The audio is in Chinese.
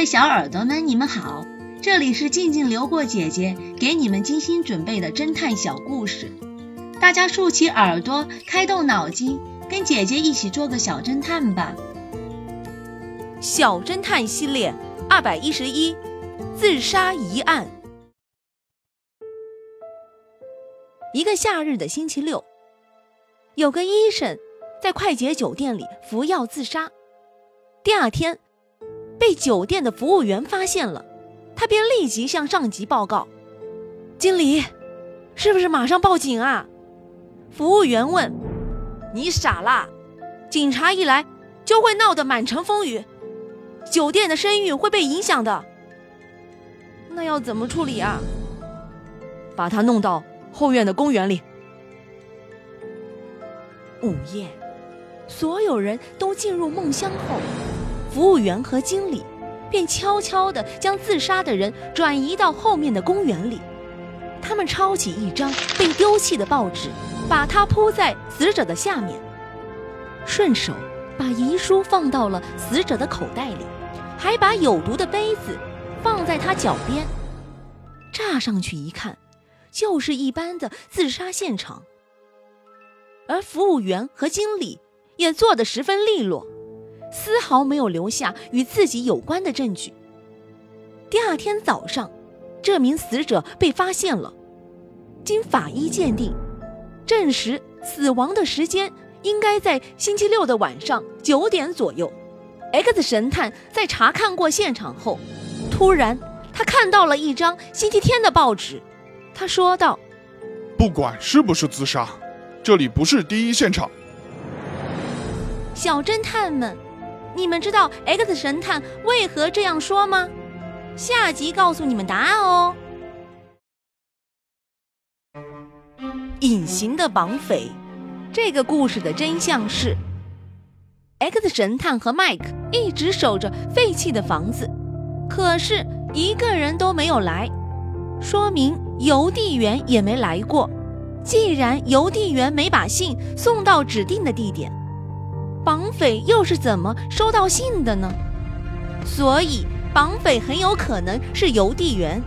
位小耳朵们，你们好，这里是静静流过姐姐给你们精心准备的侦探小故事，大家竖起耳朵，开动脑筋，跟姐姐一起做个小侦探吧。小侦探系列二百一十一，自杀疑案。一个夏日的星期六，有个医生在快捷酒店里服药自杀。第二天，被酒店的服务员发现了，他便立即向上级报告：“经理，是不是马上报警啊？”服务员问：“你傻啦？警察一来就会闹得满城风雨，酒店的声誉会被影响的。那要怎么处理啊？把他弄到……”后院的公园里，午夜，所有人都进入梦乡后，服务员和经理便悄悄地将自杀的人转移到后面的公园里。他们抄起一张被丢弃的报纸，把它铺在死者的下面，顺手把遗书放到了死者的口袋里，还把有毒的杯子放在他脚边。乍上去一看。就是一般的自杀现场，而服务员和经理也做得十分利落，丝毫没有留下与自己有关的证据。第二天早上，这名死者被发现了，经法医鉴定，证实死亡的时间应该在星期六的晚上九点左右。X 神探在查看过现场后，突然他看到了一张星期天的报纸。他说道：“不管是不是自杀，这里不是第一现场。”小侦探们，你们知道 X 神探为何这样说吗？下集告诉你们答案哦。隐形的绑匪，这个故事的真相是：X 神探和 Mike 一直守着废弃的房子，可是一个人都没有来，说明。邮递员也没来过。既然邮递员没把信送到指定的地点，绑匪又是怎么收到信的呢？所以，绑匪很有可能是邮递员。